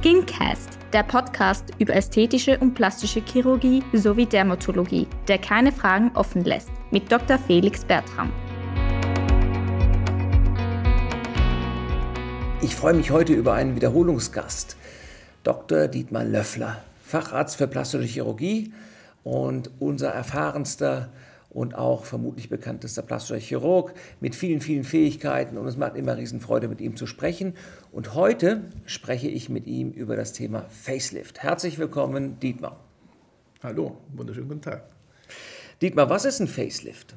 Skincast, der Podcast über ästhetische und plastische Chirurgie sowie Dermatologie, der keine Fragen offen lässt, mit Dr. Felix Bertram. Ich freue mich heute über einen Wiederholungsgast, Dr. Dietmar Löffler, Facharzt für plastische Chirurgie und unser erfahrenster und auch vermutlich bekanntester plastischer Chirurg mit vielen, vielen Fähigkeiten und es macht immer Riesenfreude, mit ihm zu sprechen. Und heute spreche ich mit ihm über das Thema Facelift. Herzlich willkommen, Dietmar. Hallo, wunderschönen guten Tag. Dietmar, was ist ein Facelift?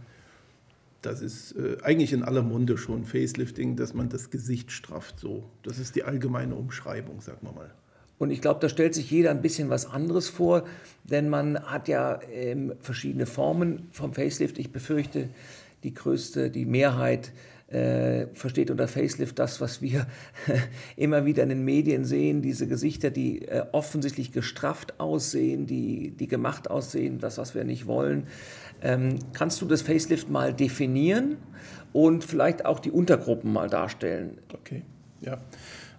Das ist äh, eigentlich in aller Munde schon Facelifting, dass man das Gesicht strafft. So, das ist die allgemeine Umschreibung, sagen wir mal. Und ich glaube, da stellt sich jeder ein bisschen was anderes vor, denn man hat ja ähm, verschiedene Formen vom Facelift. Ich befürchte, die größte, die Mehrheit äh, versteht unter Facelift das, was wir immer wieder in den Medien sehen, diese Gesichter, die äh, offensichtlich gestrafft aussehen, die, die gemacht aussehen, das, was wir nicht wollen. Ähm, kannst du das Facelift mal definieren und vielleicht auch die Untergruppen mal darstellen? Okay, ja.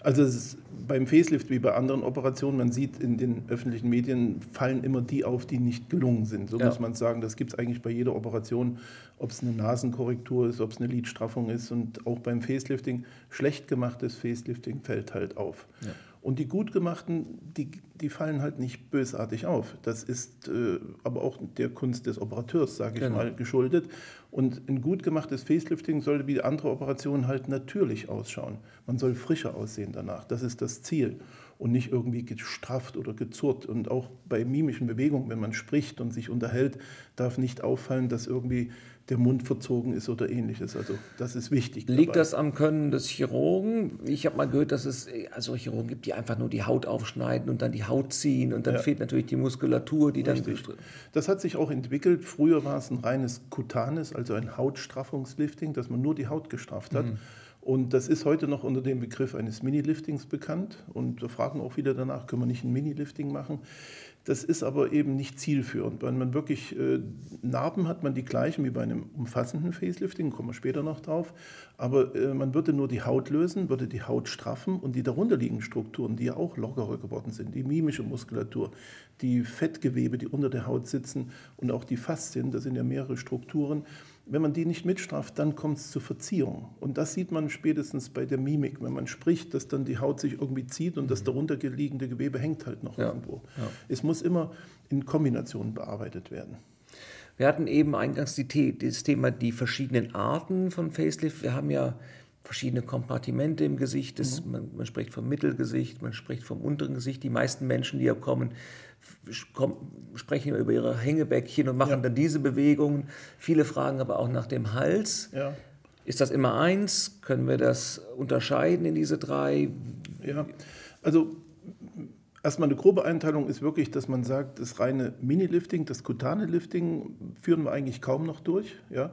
Also beim Facelift wie bei anderen Operationen, man sieht in den öffentlichen Medien, fallen immer die auf, die nicht gelungen sind. So ja. muss man sagen, das gibt es eigentlich bei jeder Operation, ob es eine Nasenkorrektur ist, ob es eine Lidstraffung ist und auch beim Facelifting, schlecht gemachtes Facelifting fällt halt auf. Ja. Und die gut gemachten, die, die fallen halt nicht bösartig auf. Das ist äh, aber auch der Kunst des Operateurs, sage ich genau. mal, geschuldet. Und ein gut gemachtes Facelifting sollte wie andere Operationen halt natürlich ausschauen. Man soll frischer aussehen danach. Das ist das Ziel. Und nicht irgendwie gestrafft oder gezurrt. Und auch bei mimischen Bewegungen, wenn man spricht und sich unterhält, darf nicht auffallen, dass irgendwie der Mund verzogen ist oder ähnliches. Also das ist wichtig. Liegt dabei. das am Können des Chirurgen? Ich habe mal gehört, dass es also Chirurgen gibt, die einfach nur die Haut aufschneiden und dann die Haut ziehen und dann ja. fehlt natürlich die Muskulatur, die Richtig. dann... Das hat sich auch entwickelt. Früher war es ein reines Kutanes, also ein Hautstraffungslifting, dass man nur die Haut gestrafft hat. Mhm. Und das ist heute noch unter dem Begriff eines Mini-Liftings bekannt. Und wir fragen auch wieder danach, können wir nicht ein Mini-Lifting machen? Das ist aber eben nicht zielführend. Wenn man wirklich äh, Narben hat, man die gleichen wie bei einem umfassenden Facelifting, kommen wir später noch drauf. Aber äh, man würde nur die Haut lösen, würde die Haut straffen und die darunterliegenden Strukturen, die ja auch lockerer geworden sind, die mimische Muskulatur, die Fettgewebe, die unter der Haut sitzen und auch die Faszien, das sind ja mehrere Strukturen, wenn man die nicht mitstraft, dann kommt es zur Verziehung. Und das sieht man spätestens bei der Mimik, wenn man spricht, dass dann die Haut sich irgendwie zieht und das mhm. darunter liegende Gewebe hängt halt noch ja. irgendwo. Ja. Es muss immer in Kombination bearbeitet werden. Wir hatten eben eingangs die, das Thema die verschiedenen Arten von Facelift. Wir haben ja verschiedene Kompartimente im Gesicht. Das, mhm. man, man, spricht vom Mittelgesicht, man spricht vom unteren Gesicht. Die meisten Menschen, die ja kommen, sprechen über ihre Hängebäckchen und machen ja. dann diese Bewegungen. Viele fragen aber auch nach dem Hals. Ja. Ist das immer eins? Können wir das unterscheiden in diese drei? Ja, also erstmal eine grobe Einteilung ist wirklich, dass man sagt, das reine Mini-Lifting, das kutane Lifting führen wir eigentlich kaum noch durch. Ja?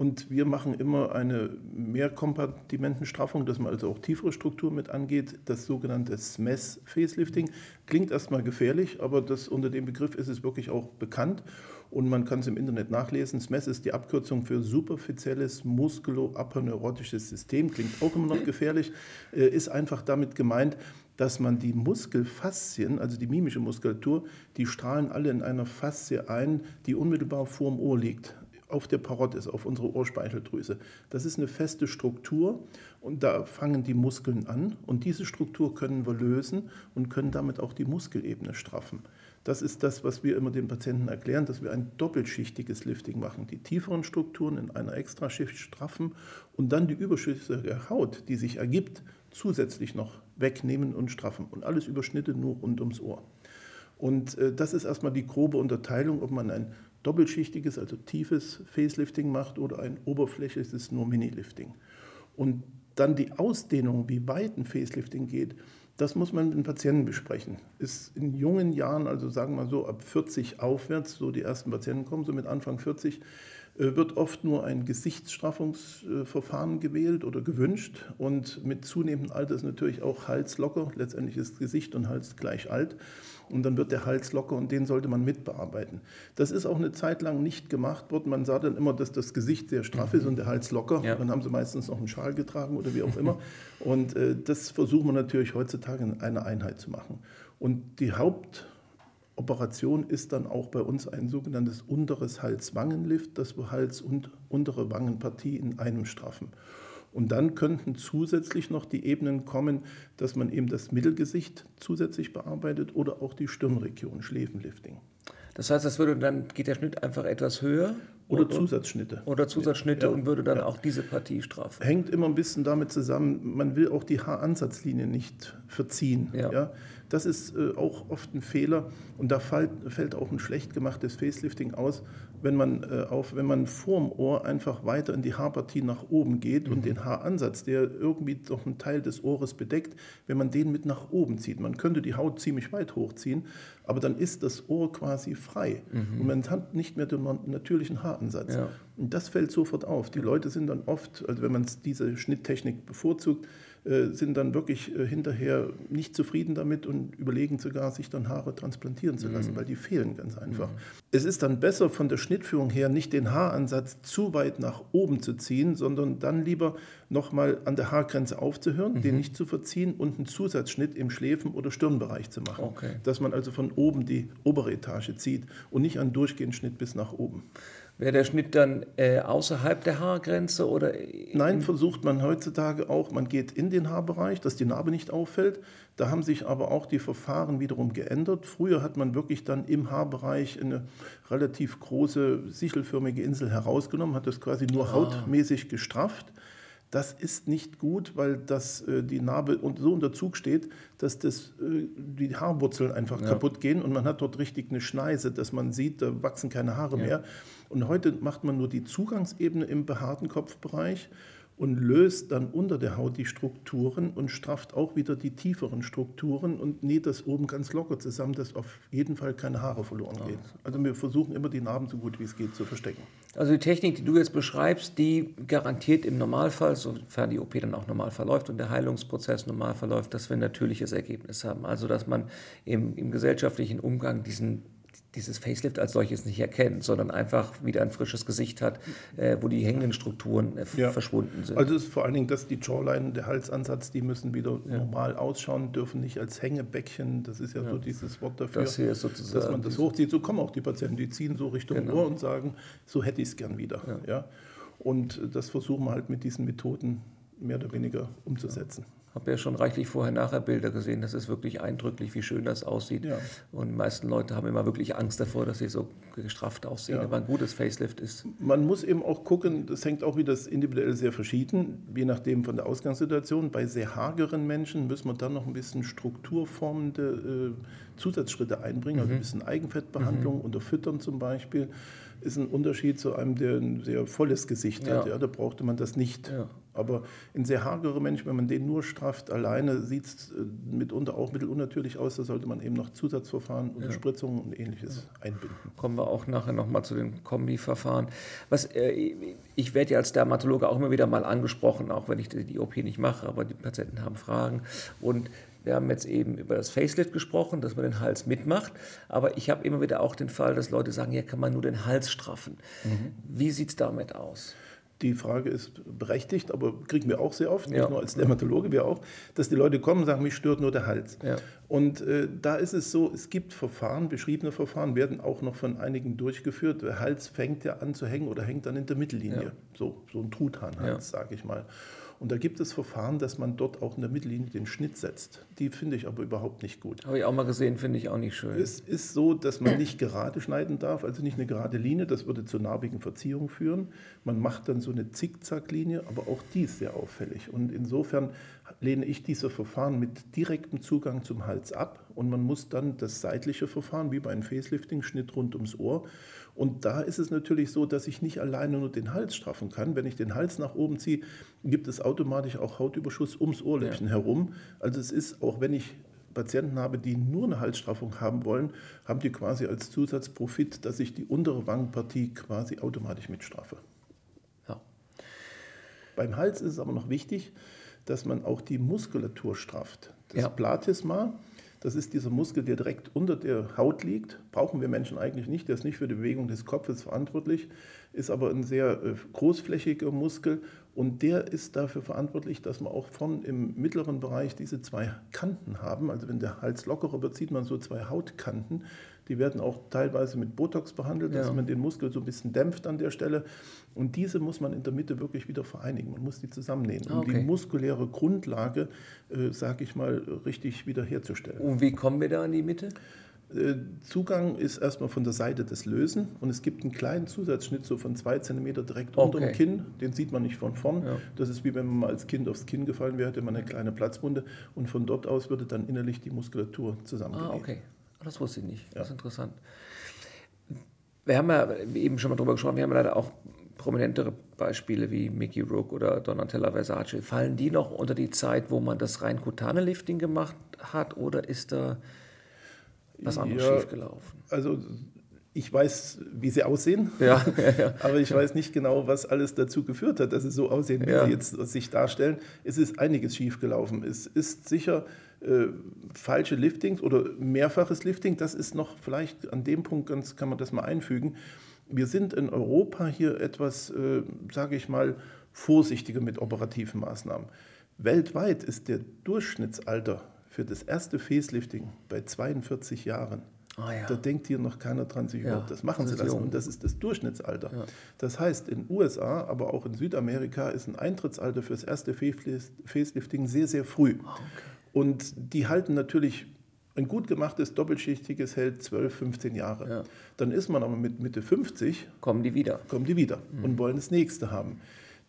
Und wir machen immer eine Mehrkompartimentenstraffung, dass man also auch tiefere Strukturen mit angeht. Das sogenannte SMES Facelifting klingt erstmal gefährlich, aber das, unter dem Begriff ist es wirklich auch bekannt und man kann es im Internet nachlesen. SMES ist die Abkürzung für superfizielles muskuloaperneurotisches System. Klingt auch immer noch gefährlich, äh, ist einfach damit gemeint, dass man die Muskelfaszien, also die mimische Muskulatur, die strahlen alle in einer Faszie ein, die unmittelbar vor dem Ohr liegt auf der Parodis, auf unsere Ohrspeicheldrüse. Das ist eine feste Struktur und da fangen die Muskeln an und diese Struktur können wir lösen und können damit auch die Muskelebene straffen. Das ist das, was wir immer den Patienten erklären, dass wir ein doppelschichtiges Lifting machen. Die tieferen Strukturen in einer Extraschicht straffen und dann die überschüssige Haut, die sich ergibt, zusätzlich noch wegnehmen und straffen. Und alles Überschnitte nur rund ums Ohr. Und äh, das ist erstmal die grobe Unterteilung, ob man ein doppelschichtiges, also tiefes Facelifting macht oder ein oberflächliches nur Mini-Lifting. Und dann die Ausdehnung, wie weit ein Facelifting geht, das muss man mit den Patienten besprechen. Ist in jungen Jahren, also sagen wir mal so ab 40 aufwärts, so die ersten Patienten kommen, so mit Anfang 40, äh, wird oft nur ein Gesichtsstraffungsverfahren gewählt oder gewünscht und mit zunehmendem Alter ist natürlich auch Hals locker. Letztendlich ist Gesicht und Hals gleich alt und dann wird der Hals locker und den sollte man mitbearbeiten. Das ist auch eine Zeit lang nicht gemacht worden. Man sah dann immer, dass das Gesicht sehr straff ist und der Hals locker. Ja. Dann haben sie meistens noch einen Schal getragen oder wie auch immer. und äh, das versuchen wir natürlich heutzutage in einer Einheit zu machen. Und die Hauptoperation ist dann auch bei uns ein sogenanntes unteres Hals-Wangenlift, dass wir Hals und untere Wangenpartie in einem straffen. Und dann könnten zusätzlich noch die Ebenen kommen, dass man eben das Mittelgesicht zusätzlich bearbeitet oder auch die Stirnregion, Schläfenlifting. Das heißt, das würde dann geht der Schnitt einfach etwas höher? Oder, Zusatzschnitte. Oder Zusatzschnitte ja, und würde dann ja. auch diese Partie strafen. Hängt immer ein bisschen damit zusammen, man will auch die Haaransatzlinie nicht verziehen. Ja. ja? Das ist äh, auch oft ein Fehler und da fällt, fällt auch ein schlecht gemachtes Facelifting aus, wenn man, äh, auf, wenn man vorm Ohr einfach weiter in die Haarpartie nach oben geht mhm. und den Haaransatz, der irgendwie noch einen Teil des Ohres bedeckt, wenn man den mit nach oben zieht. Man könnte die Haut ziemlich weit hochziehen, aber dann ist das Ohr quasi frei mhm. und man hat nicht mehr den natürlichen Haaransatz. Ja. Und das fällt sofort auf. Die Leute sind dann oft, also wenn man diese Schnitttechnik bevorzugt, sind dann wirklich äh, hinterher nicht zufrieden damit und überlegen sogar, sich dann Haare transplantieren zu lassen, mhm. weil die fehlen ganz einfach. Mhm. Es ist dann besser von der Schnittführung her nicht den Haaransatz zu weit nach oben zu ziehen, sondern dann lieber nochmal an der Haargrenze aufzuhören, mhm. den nicht zu verziehen und einen Zusatzschnitt im Schläfen- oder Stirnbereich zu machen. Okay. Dass man also von oben die obere Etage zieht und nicht einen durchgehenden Schnitt bis nach oben. Wäre der Schnitt dann äh, außerhalb der Haargrenze oder? Nein, versucht man heutzutage auch. Man geht in den Haarbereich, dass die Narbe nicht auffällt. Da haben sich aber auch die Verfahren wiederum geändert. Früher hat man wirklich dann im Haarbereich eine relativ große sichelförmige Insel herausgenommen, hat das quasi nur ah. hautmäßig gestrafft. Das ist nicht gut, weil das, äh, die Narbe so unter Zug steht, dass das, äh, die Haarwurzeln einfach ja. kaputt gehen und man hat dort richtig eine Schneise, dass man sieht, da wachsen keine Haare ja. mehr. Und heute macht man nur die Zugangsebene im behaarten Kopfbereich und löst dann unter der Haut die Strukturen und strafft auch wieder die tieferen Strukturen und näht das oben ganz locker zusammen, dass auf jeden Fall keine Haare verloren gehen. Also wir versuchen immer die Narben so gut wie es geht zu verstecken. Also die Technik, die du jetzt beschreibst, die garantiert im Normalfall, sofern die OP dann auch normal verläuft und der Heilungsprozess normal verläuft, dass wir ein natürliches Ergebnis haben. Also dass man im, im gesellschaftlichen Umgang diesen dieses Facelift als solches nicht erkennt, sondern einfach wieder ein frisches Gesicht hat, äh, wo die hängenden Strukturen äh, ja. verschwunden sind. Also ist vor allen Dingen, dass die Jawline, der Halsansatz, die müssen wieder ja. normal ausschauen, dürfen nicht als Hängebäckchen, das ist ja, ja. so dieses Wort dafür, das dass man das hochzieht. So kommen auch die Patienten, die ziehen so Richtung genau. Ohr und sagen, so hätte ich es gern wieder. Ja. Und das versuchen wir halt mit diesen Methoden mehr oder weniger umzusetzen habe ja schon reichlich vorher-nachher Bilder gesehen. Das ist wirklich eindrücklich, wie schön das aussieht. Ja. Und die meisten Leute haben immer wirklich Angst davor, dass sie so gestrafft aussehen. Ja. Aber ein gutes Facelift ist. Man muss eben auch gucken, das hängt auch wieder individuell sehr verschieden, je nachdem von der Ausgangssituation. Bei sehr hageren Menschen müssen wir dann noch ein bisschen strukturformende äh, Zusatzschritte einbringen, also mhm. also ein bisschen Eigenfettbehandlung, mhm. unterfüttern zum Beispiel ist ein Unterschied zu einem, der ein sehr volles Gesicht ja. hat. Ja, da brauchte man das nicht. Ja. Aber ein sehr hagerer Mensch, wenn man den nur strafft alleine, sieht es äh, mitunter auch mittelunnatürlich aus. Da sollte man eben noch Zusatzverfahren, Unterspritzungen und ähnliches einbinden. Kommen wir auch nachher nochmal zu den Kombiverfahren. Was, äh, ich werde ja als Dermatologe auch immer wieder mal angesprochen, auch wenn ich die OP nicht mache, aber die Patienten haben Fragen. Und wir haben jetzt eben über das Facelift gesprochen, dass man den Hals mitmacht. Aber ich habe immer wieder auch den Fall, dass Leute sagen, ja, kann man nur den Hals straffen. Mhm. Wie sieht es damit aus? Die Frage ist berechtigt, aber kriegen wir auch sehr oft, nicht ja. nur als Dermatologe, wir auch, dass die Leute kommen und sagen, mich stört nur der Hals. Ja. Und äh, da ist es so, es gibt Verfahren, beschriebene Verfahren werden auch noch von einigen durchgeführt. Der Hals fängt ja an zu hängen oder hängt dann in der Mittellinie. Ja. So, so ein Truthahnhals, sage ich mal. Und da gibt es Verfahren, dass man dort auch in der Mittellinie den Schnitt setzt. Die finde ich aber überhaupt nicht gut. Habe ich auch mal gesehen, finde ich auch nicht schön. Es ist so, dass man nicht gerade schneiden darf, also nicht eine gerade Linie, das würde zu narbigen Verziehungen führen. Man macht dann so eine Zickzacklinie, aber auch die ist sehr auffällig. Und insofern lehne ich diese Verfahren mit direktem Zugang zum Hals ab und man muss dann das seitliche Verfahren, wie bei einem Facelifting, Schnitt rund ums Ohr, und da ist es natürlich so, dass ich nicht alleine nur den Hals straffen kann. Wenn ich den Hals nach oben ziehe, gibt es automatisch auch Hautüberschuss ums Ohrläppchen ja. herum. Also es ist, auch wenn ich Patienten habe, die nur eine Halsstraffung haben wollen, haben die quasi als Zusatzprofit, dass ich die untere Wangenpartie quasi automatisch mitstraffe. Ja. Beim Hals ist es aber noch wichtig, dass man auch die Muskulatur strafft. Das ja. Platysma, das ist dieser Muskel, der direkt unter der Haut liegt. Brauchen wir Menschen eigentlich nicht. Der ist nicht für die Bewegung des Kopfes verantwortlich, ist aber ein sehr äh, großflächiger Muskel und der ist dafür verantwortlich, dass wir auch von im mittleren Bereich diese zwei Kanten haben. Also wenn der Hals lockerer wird, sieht man so zwei Hautkanten. Die werden auch teilweise mit Botox behandelt, dass ja. man den Muskel so ein bisschen dämpft an der Stelle. Und diese muss man in der Mitte wirklich wieder vereinigen. Man muss die zusammennähen, um okay. die muskuläre Grundlage, äh, sage ich mal, richtig wiederherzustellen. Und wie kommen wir da in die Mitte? Äh, Zugang ist erstmal von der Seite des Lösen und es gibt einen kleinen Zusatzschnitt so von zwei Zentimeter direkt okay. unter dem Kinn. Den sieht man nicht von vorn. Ja. Das ist wie wenn man mal als Kind aufs Kinn gefallen wäre, hätte man eine kleine Platzwunde und von dort aus würde dann innerlich die Muskulatur zusammengelegt. Ah, okay. Das wusste ich nicht. Das ist interessant. Wir haben ja eben schon mal drüber gesprochen, wir haben leider auch prominentere Beispiele wie Mickey Rook oder Donatella Versace. Fallen die noch unter die Zeit, wo man das rein kutane Lifting gemacht hat oder ist da was anderes ja, schiefgelaufen? Also ich weiß, wie sie aussehen, ja, ja, aber ich weiß nicht genau, was alles dazu geführt hat, dass sie so aussehen, wie sie jetzt sich darstellen. Es ist einiges schiefgelaufen. Es ist sicher äh, falsche Liftings oder mehrfaches Lifting. Das ist noch vielleicht an dem Punkt ganz, kann man das mal einfügen. Wir sind in Europa hier etwas, äh, sage ich mal, vorsichtiger mit operativen Maßnahmen. Weltweit ist der Durchschnittsalter für das erste Facelifting bei 42 Jahren. Oh ja. Da denkt hier noch keiner dran, sich ja, überhaupt das machen zu lassen. Jung. Und das ist das Durchschnittsalter. Ja. Das heißt, in den USA, aber auch in Südamerika ist ein Eintrittsalter für das erste Facelifting sehr, sehr früh. Oh, okay. Und die halten natürlich ein gut gemachtes doppelschichtiges hält 12, 15 Jahre. Ja. Dann ist man aber mit Mitte 50. Kommen die wieder. Kommen die wieder mhm. und wollen das nächste haben.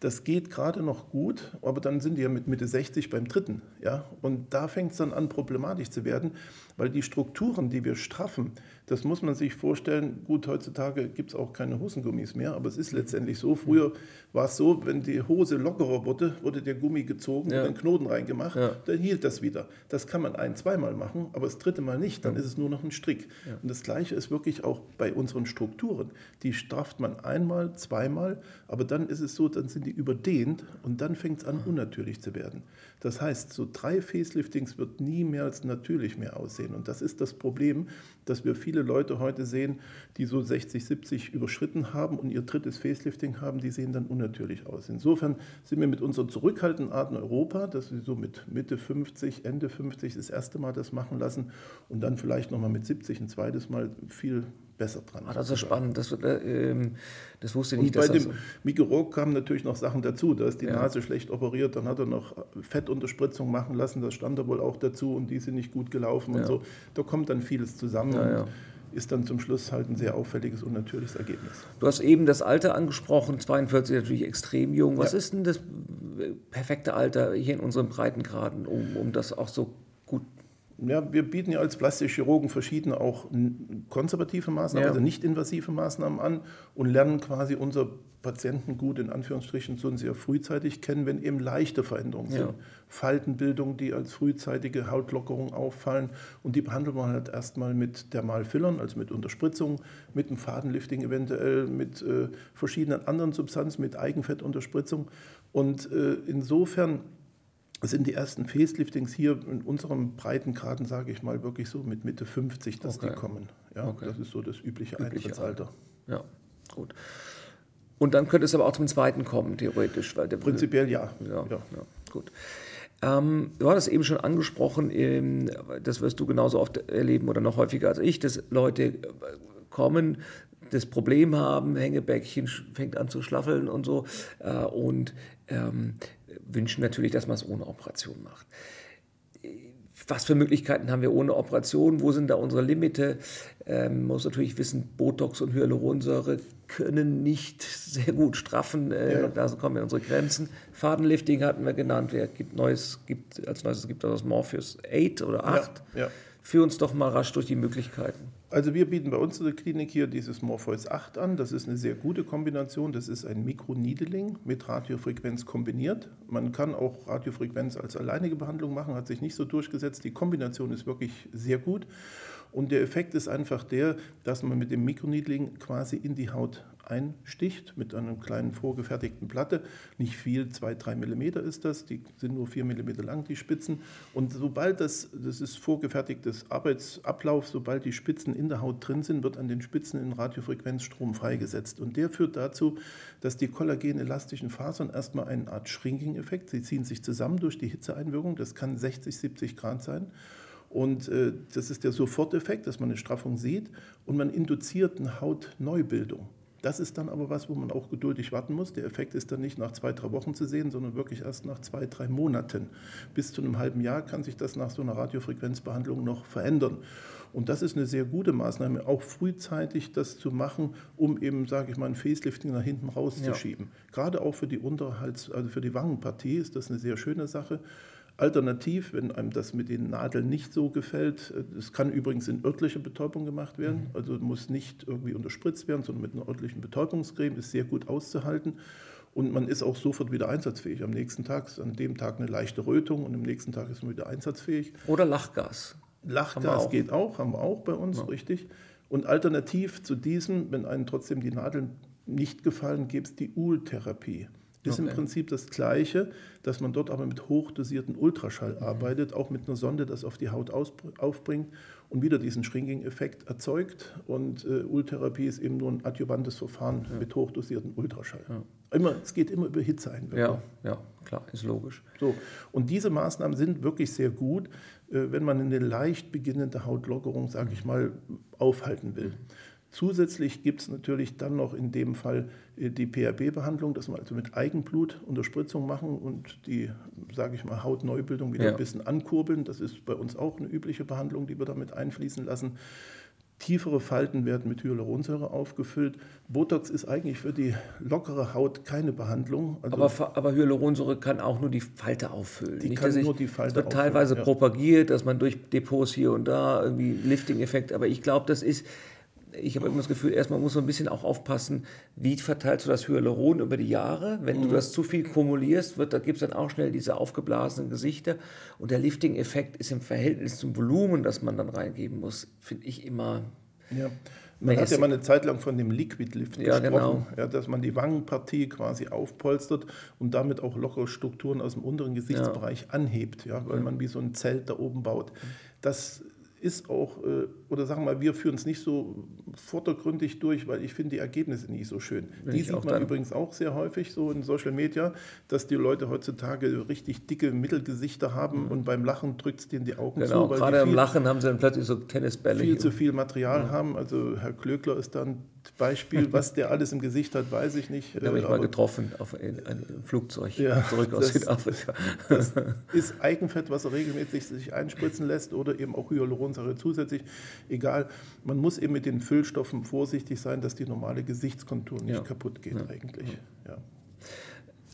Das geht gerade noch gut, aber dann sind die ja mit Mitte 60 beim dritten. Ja? Und da fängt es dann an, problematisch zu werden, weil die Strukturen, die wir straffen, das muss man sich vorstellen. Gut, heutzutage gibt es auch keine Hosengummis mehr, aber es ist letztendlich so. Früher war es so, wenn die Hose lockerer wurde, wurde der Gummi gezogen ja. und einen Knoten reingemacht, ja. dann hielt das wieder. Das kann man ein-, zweimal machen, aber das dritte Mal nicht, dann ja. ist es nur noch ein Strick. Und das Gleiche ist wirklich auch bei unseren Strukturen. Die strafft man einmal, zweimal, aber dann ist es so, dann sind die überdehnt und dann fängt es an, unnatürlich zu werden. Das heißt, so drei Faceliftings wird nie mehr als natürlich mehr aussehen. Und das ist das Problem, dass wir viele Leute heute sehen, die so 60, 70 überschritten haben und ihr drittes Facelifting haben, die sehen dann unnatürlich aus. Insofern sind wir mit unserer zurückhaltenden Art in Europa, dass wir so mit Mitte 50, Ende 50 das erste Mal das machen lassen und dann vielleicht nochmal mit 70 ein zweites Mal viel besser dran. Ah, das ist spannend. Das, äh, das wusste ich nicht. Und bei dem so Miki Rock kamen natürlich noch Sachen dazu. Da ist die ja. Nase schlecht operiert, dann hat er noch Fettunterspritzung machen lassen. Das stand da wohl auch dazu und die sind nicht gut gelaufen ja. und so. Da kommt dann vieles zusammen. Ja, ist dann zum Schluss halt ein sehr auffälliges und natürliches Ergebnis. Du hast eben das Alter angesprochen, 42 natürlich extrem jung. Was ist denn das perfekte Alter hier in unseren Breitengraden, um, um das auch so gut ja, wir bieten ja als Plastikchirurgen verschiedene auch konservative Maßnahmen, ja. also nicht invasive Maßnahmen an und lernen quasi unser Patienten gut in Anführungsstrichen so sehr frühzeitig kennen, wenn eben leichte Veränderungen ja. sind. Faltenbildung, die als frühzeitige Hautlockerung auffallen und die behandelt man halt erstmal mit Dermalfillern, also mit Unterspritzung, mit einem Fadenlifting eventuell, mit äh, verschiedenen anderen Substanzen, mit Eigenfettunterspritzung und äh, insofern sind die ersten Faceliftings hier in unserem Breitengraden, sage ich mal, wirklich so mit Mitte 50, dass okay. die kommen. Ja, okay. Das ist so das übliche, übliche Eintrittsalter. Ja, gut. Und dann könnte es aber auch zum zweiten kommen, theoretisch. Weil der Prinzipiell ja. Ja, ja. ja gut. Ähm, du hattest eben schon angesprochen, ähm, das wirst du genauso oft erleben oder noch häufiger als ich, dass Leute äh, kommen, das Problem haben, Hängebäckchen fängt an zu schlaffeln und so äh, und ähm, wünschen natürlich, dass man es ohne Operation macht. Was für Möglichkeiten haben wir ohne Operation? Wo sind da unsere Limite? Ähm, man muss natürlich wissen, Botox und Hyaluronsäure können nicht sehr gut straffen. Äh, ja. Da kommen wir unsere Grenzen. Fadenlifting hatten wir genannt. Wer gibt Neues, gibt, als Neues gibt das Morpheus 8 oder 8. Ja. Ja. Führ uns doch mal rasch durch die Möglichkeiten. Also wir bieten bei uns in der Klinik hier dieses Morpheus 8 an. Das ist eine sehr gute Kombination. Das ist ein Mikroneedling mit Radiofrequenz kombiniert. Man kann auch Radiofrequenz als alleinige Behandlung machen, hat sich nicht so durchgesetzt. Die Kombination ist wirklich sehr gut. Und der Effekt ist einfach der, dass man mit dem Mikroneedling quasi in die Haut einsticht mit einer kleinen vorgefertigten Platte. Nicht viel, zwei, drei Millimeter ist das, die sind nur vier Millimeter lang, die Spitzen. Und sobald das, das ist vorgefertigtes Arbeitsablauf, sobald die Spitzen in der Haut drin sind, wird an den Spitzen ein Radiofrequenzstrom freigesetzt. Und der führt dazu, dass die kollagenelastischen Fasern erstmal eine Art Shrinking-Effekt, sie ziehen sich zusammen durch die Hitzeeinwirkung, das kann 60, 70 Grad sein. Und äh, das ist der Soforteffekt, dass man eine Straffung sieht und man induziert eine Hautneubildung. Das ist dann aber was, wo man auch geduldig warten muss. Der Effekt ist dann nicht nach zwei, drei Wochen zu sehen, sondern wirklich erst nach zwei, drei Monaten. Bis zu einem halben Jahr kann sich das nach so einer Radiofrequenzbehandlung noch verändern. Und das ist eine sehr gute Maßnahme, auch frühzeitig das zu machen, um eben, sage ich mal, ein Facelifting nach hinten rauszuschieben. Ja. Gerade auch für die Unterhals-, also für die Wangenpartie ist das eine sehr schöne Sache. Alternativ, wenn einem das mit den Nadeln nicht so gefällt, es kann übrigens in örtlicher Betäubung gemacht werden, mhm. also muss nicht irgendwie unterspritzt werden, sondern mit einer örtlichen Betäubungscreme ist sehr gut auszuhalten. Und man ist auch sofort wieder einsatzfähig. Am nächsten Tag ist an dem Tag eine leichte Rötung und am nächsten Tag ist man wieder einsatzfähig. Oder Lachgas. Lachgas auch. geht auch, haben wir auch bei uns, ja. richtig. Und alternativ zu diesem, wenn einem trotzdem die Nadeln nicht gefallen, gibt es die Uhl-Therapie. Ist okay. im Prinzip das Gleiche, dass man dort aber mit hochdosierten Ultraschall mhm. arbeitet, auch mit einer Sonde das auf die Haut aufbringt und wieder diesen Shrinking-Effekt erzeugt. Und äh, Ultherapie ist eben nur ein adjuvantes Verfahren ja. mit hochdosierten Ultraschall. Ja. Immer, es geht immer über Hitzeeinwirkung. Ja, ja, klar, ist logisch. So, und diese Maßnahmen sind wirklich sehr gut, äh, wenn man eine leicht beginnende Hautlockerung, sage ich mal, aufhalten will. Mhm. Zusätzlich gibt es natürlich dann noch in dem Fall äh, die PRB-Behandlung, dass wir also mit Eigenblut Unterspritzung machen und die, sage ich mal, Hautneubildung wieder ja. ein bisschen ankurbeln. Das ist bei uns auch eine übliche Behandlung, die wir damit einfließen lassen. Tiefere Falten werden mit Hyaluronsäure aufgefüllt. Botox ist eigentlich für die lockere Haut keine Behandlung. Also aber, aber, Hyaluronsäure kann auch nur die Falte auffüllen. Die Nicht, kann nur die Falte auffüllen. wird teilweise ja. propagiert, dass man durch Depots hier und da irgendwie Lifting-Effekt, aber ich glaube, das ist ich habe immer das Gefühl, erstmal muss man ein bisschen auch aufpassen, wie verteilst du das Hyaluron über die Jahre. Wenn mhm. du das zu viel kumulierst, wird, da gibt es dann auch schnell diese aufgeblasenen Gesichter. Und der Lifting-Effekt ist im Verhältnis zum Volumen, das man dann reingeben muss, finde ich immer. Ja. Man hat ja mal eine Zeit lang von dem Liquid Lift ja, gesprochen, genau. ja, dass man die Wangenpartie quasi aufpolstert und damit auch lockere Strukturen aus dem unteren Gesichtsbereich ja. anhebt, ja, weil man wie so ein Zelt da oben baut. Das ist auch, äh, oder sagen wir mal, wir führen es nicht so vordergründig durch, weil ich finde die Ergebnisse nicht so schön. Bin die sieht man übrigens auch sehr häufig so in Social Media, dass die Leute heutzutage richtig dicke Mittelgesichter haben mhm. und beim Lachen drückt es denen die Augen genau, zu. Weil gerade im Lachen haben sie dann plötzlich so Tennisbälle. Viel zu viel Material mhm. haben. Also Herr Klöckler ist dann Beispiel, was der alles im Gesicht hat, weiß ich nicht. Den habe ich mal getroffen auf einem Flugzeug ja, zurück aus das, Südafrika. Das ist Eigenfett, was er regelmäßig sich einspritzen lässt oder eben auch Hyaluronsäure zusätzlich. Egal, man muss eben mit den Füllstoffen vorsichtig sein, dass die normale Gesichtskontur nicht ja. kaputt geht ja. eigentlich. Ja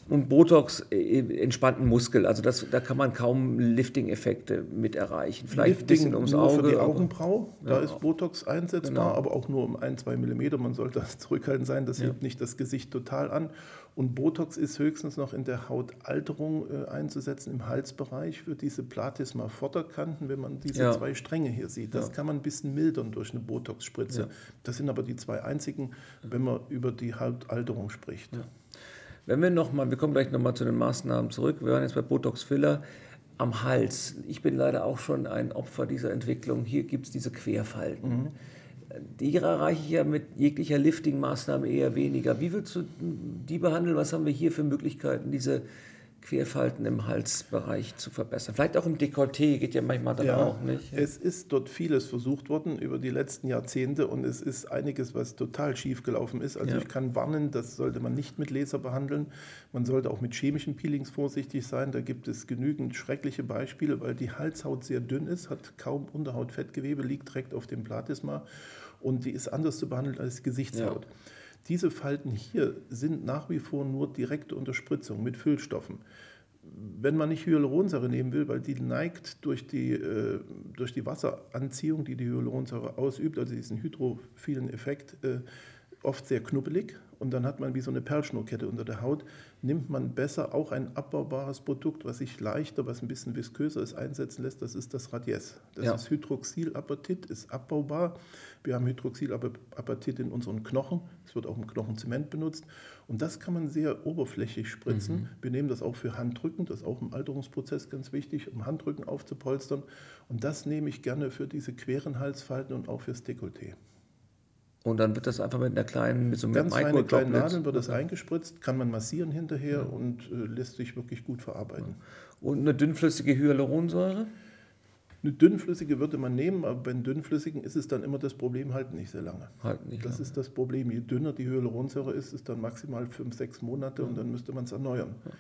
und Botox äh, entspannten Muskel. Also das, da kann man kaum Lifting-Effekte mit erreichen. Vielleicht Lifting ein bisschen ums nur Auge. Für die Augenbraue, da ja. ist Botox einsetzbar, genau. aber auch nur um ein, zwei Millimeter. Man sollte zurückhaltend sein, das ja. hebt nicht das Gesicht total an. Und Botox ist höchstens noch in der Hautalterung äh, einzusetzen, im Halsbereich für diese Platysma-Vorderkanten, wenn man diese ja. zwei Stränge hier sieht. Das kann man ein bisschen mildern durch eine Botox-Spritze. Das sind aber die zwei einzigen, wenn man über die Hautalterung spricht. Wenn wir nochmal, wir kommen gleich nochmal zu den Maßnahmen zurück. Wir waren jetzt bei Botox Filler am Hals. Ich bin leider auch schon ein Opfer dieser Entwicklung. Hier gibt es diese Querfalten. Mhm. Die erreiche ich ja mit jeglicher Lifting-Maßnahme eher weniger. Wie willst du die behandeln? Was haben wir hier für Möglichkeiten, diese Querfalten im Halsbereich zu verbessern. Vielleicht auch im Dekolleté geht ja manchmal dann ja, auch nicht. Es ist dort vieles versucht worden über die letzten Jahrzehnte und es ist einiges, was total schief gelaufen ist. Also ja. ich kann warnen, das sollte man nicht mit Laser behandeln. Man sollte auch mit chemischen Peelings vorsichtig sein. Da gibt es genügend schreckliche Beispiele, weil die Halshaut sehr dünn ist, hat kaum Unterhautfettgewebe, liegt direkt auf dem Platysma und die ist anders zu behandeln als Gesichtshaut. Ja. Diese Falten hier sind nach wie vor nur direkte Unterspritzung mit Füllstoffen. wenn man nicht Hyaluronsäure nehmen will, weil die neigt durch die, äh, durch die Wasseranziehung, die die Hyaluronsäure ausübt, also diesen hydrophilen Effekt, äh, oft sehr knubbelig und dann hat man wie so eine Perlschnurkette unter der Haut. Nimmt man besser auch ein abbaubares Produkt, was sich leichter, was ein bisschen visköser ist, einsetzen lässt, das ist das Radies. Das ja. ist Hydroxylapatit, ist abbaubar. Wir haben Hydroxylapatit in unseren Knochen, es wird auch im Knochenzement benutzt und das kann man sehr oberflächlich spritzen. Mhm. Wir nehmen das auch für Handrücken, das ist auch im Alterungsprozess ganz wichtig, um Handrücken aufzupolstern und das nehme ich gerne für diese queren Halsfalten und auch fürs Dekolleté. Und dann wird das einfach mit einer kleinen, mit so einem Ganz feine kleinen Nadeln wird das eingespritzt, kann man massieren hinterher ja. und äh, lässt sich wirklich gut verarbeiten. Und eine dünnflüssige Hyaluronsäure? Eine dünnflüssige würde man nehmen, aber bei dünnflüssigen ist es dann immer das Problem, halt nicht sehr lange. Halt nicht das lange. ist das Problem. Je dünner die Hyaluronsäure ist, ist dann maximal fünf, sechs Monate ja. und dann müsste man es erneuern. Ja.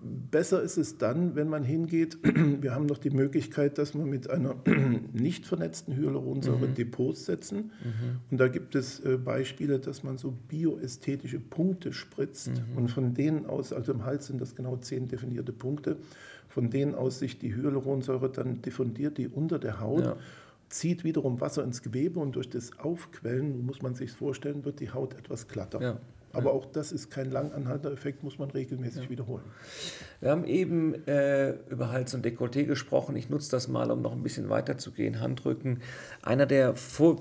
Besser ist es dann, wenn man hingeht, wir haben noch die Möglichkeit, dass wir mit einer nicht vernetzten Hyaluronsäure mhm. Depots setzen. Mhm. Und da gibt es äh, Beispiele, dass man so bioästhetische Punkte spritzt. Mhm. Und von denen aus, also im Hals sind das genau zehn definierte Punkte, von denen aus sich die Hyaluronsäure dann diffundiert, die unter der Haut. Ja zieht wiederum Wasser ins Gewebe und durch das Aufquellen, muss man sich vorstellen, wird die Haut etwas glatter. Ja. Aber auch das ist kein langanhaltender Effekt, muss man regelmäßig ja. wiederholen. Wir haben eben äh, über Hals und Dekolleté gesprochen. Ich nutze das mal, um noch ein bisschen weiter zu gehen. Handrücken. Einer der Vor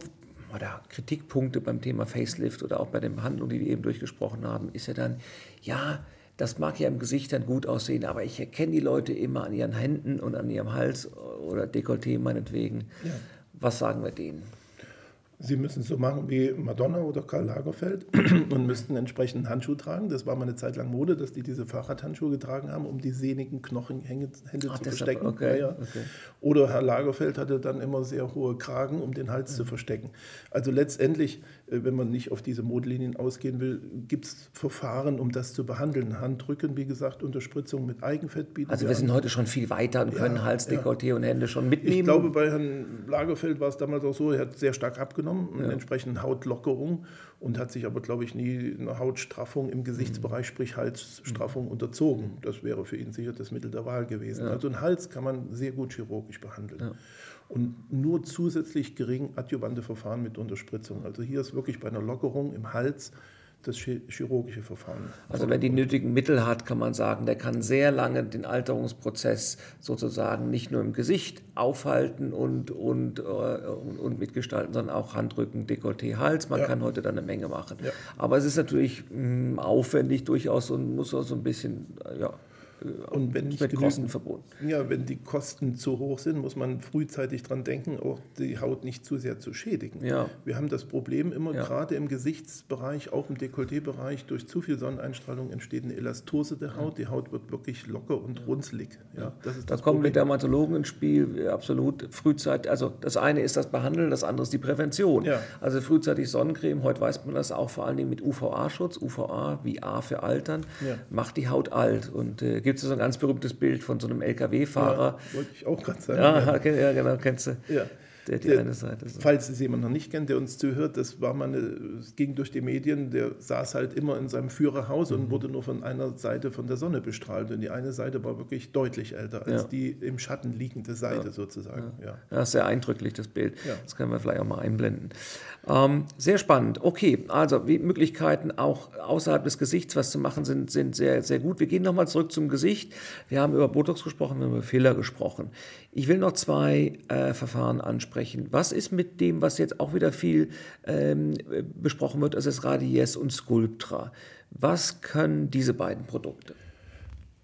oder Kritikpunkte beim Thema Facelift oder auch bei den Behandlungen, die wir eben durchgesprochen haben, ist ja dann, ja, das mag ja im Gesicht dann gut aussehen, aber ich erkenne die Leute immer an ihren Händen und an ihrem Hals oder Dekolleté meinetwegen. Ja. Was sagen wir denen? Sie müssen so machen wie Madonna oder Karl Lagerfeld und müssten entsprechend Handschuh tragen. Das war mal eine Zeit lang Mode, dass die diese Fahrradhandschuhe getragen haben, um die sehnigen Knochenhände zu verstecken. Okay, ja, ja. Okay. Oder Herr Lagerfeld hatte dann immer sehr hohe Kragen, um den Hals ja. zu verstecken. Also letztendlich, wenn man nicht auf diese Modelinien ausgehen will, gibt es Verfahren, um das zu behandeln. Handrücken, wie gesagt, Unterspritzung mit Eigenfett bieten. Also wir, wir sind heute schon viel weiter und können Hals, Dekolleté und Hände schon mitnehmen. Ich glaube, bei Herrn Lagerfeld war es damals auch so, er hat sehr stark abgenommen genommen, ja. entsprechend Hautlockerung und hat sich aber, glaube ich, nie eine Hautstraffung im Gesichtsbereich, mhm. sprich Halsstraffung, mhm. unterzogen. Das wäre für ihn sicher das Mittel der Wahl gewesen. Ja. Also einen Hals kann man sehr gut chirurgisch behandeln. Ja. Und nur zusätzlich gering adjuvante Verfahren mit Unterspritzung. Also hier ist wirklich bei einer Lockerung im Hals das chirurgische Verfahren. Also wer die nötigen Mittel hat, kann man sagen, der kann sehr lange den Alterungsprozess sozusagen nicht nur im Gesicht aufhalten und, und, äh, und, und mitgestalten, sondern auch Handrücken, Dekolleté, Hals. Man ja. kann heute da eine Menge machen. Ja. Aber es ist natürlich mh, mm, aufwendig durchaus und muss auch so ein bisschen ja, äh, und wenn nicht mit Kosten verbunden. Ja, wenn die Kosten zu hoch sind, muss man frühzeitig daran denken, auch die Haut nicht zu sehr zu schädigen. Ja. Wir haben das Problem immer ja. gerade im Gesichtsbereich, auch im Dekolleté-Bereich, durch zu viel Sonneneinstrahlung entsteht eine Elastose der Haut. Die Haut wird wirklich locker und runzlig. Ja, das ist da das kommen Problem. die Dermatologen ins Spiel, absolut frühzeitig. Also das eine ist das Behandeln, das andere ist die Prävention. Ja. Also frühzeitig Sonnencreme, heute weiß man das auch vor allen Dingen mit UVA-Schutz. UVA wie A für Altern, macht die Haut alt und äh, gibt es so ein ganz berühmtes Bild von so einem LKW-Fahrer. Ja, wollte ich auch gerade sagen. Ja, ja, genau, kennst du. Ja. Der, die der, eine Seite. So. Falls es jemand noch nicht kennt, der uns zuhört, das war mal eine, ging durch die Medien, der saß halt immer in seinem Führerhaus mhm. und wurde nur von einer Seite von der Sonne bestrahlt. Und die eine Seite war wirklich deutlich älter als ja. die im Schatten liegende Seite ja. sozusagen. Ja. ja. sehr eindrücklich, das Bild. Das können wir vielleicht auch mal einblenden. Ähm, sehr spannend. Okay, also Möglichkeiten auch außerhalb des Gesichts was zu machen sind, sind sehr, sehr gut. Wir gehen nochmal zurück zum Gesicht. Wir haben über Botox gesprochen, wir haben über Fehler gesprochen. Ich will noch zwei äh, Verfahren ansprechen. Was ist mit dem, was jetzt auch wieder viel ähm, besprochen wird, also das Radies und Sculptra? Was können diese beiden Produkte?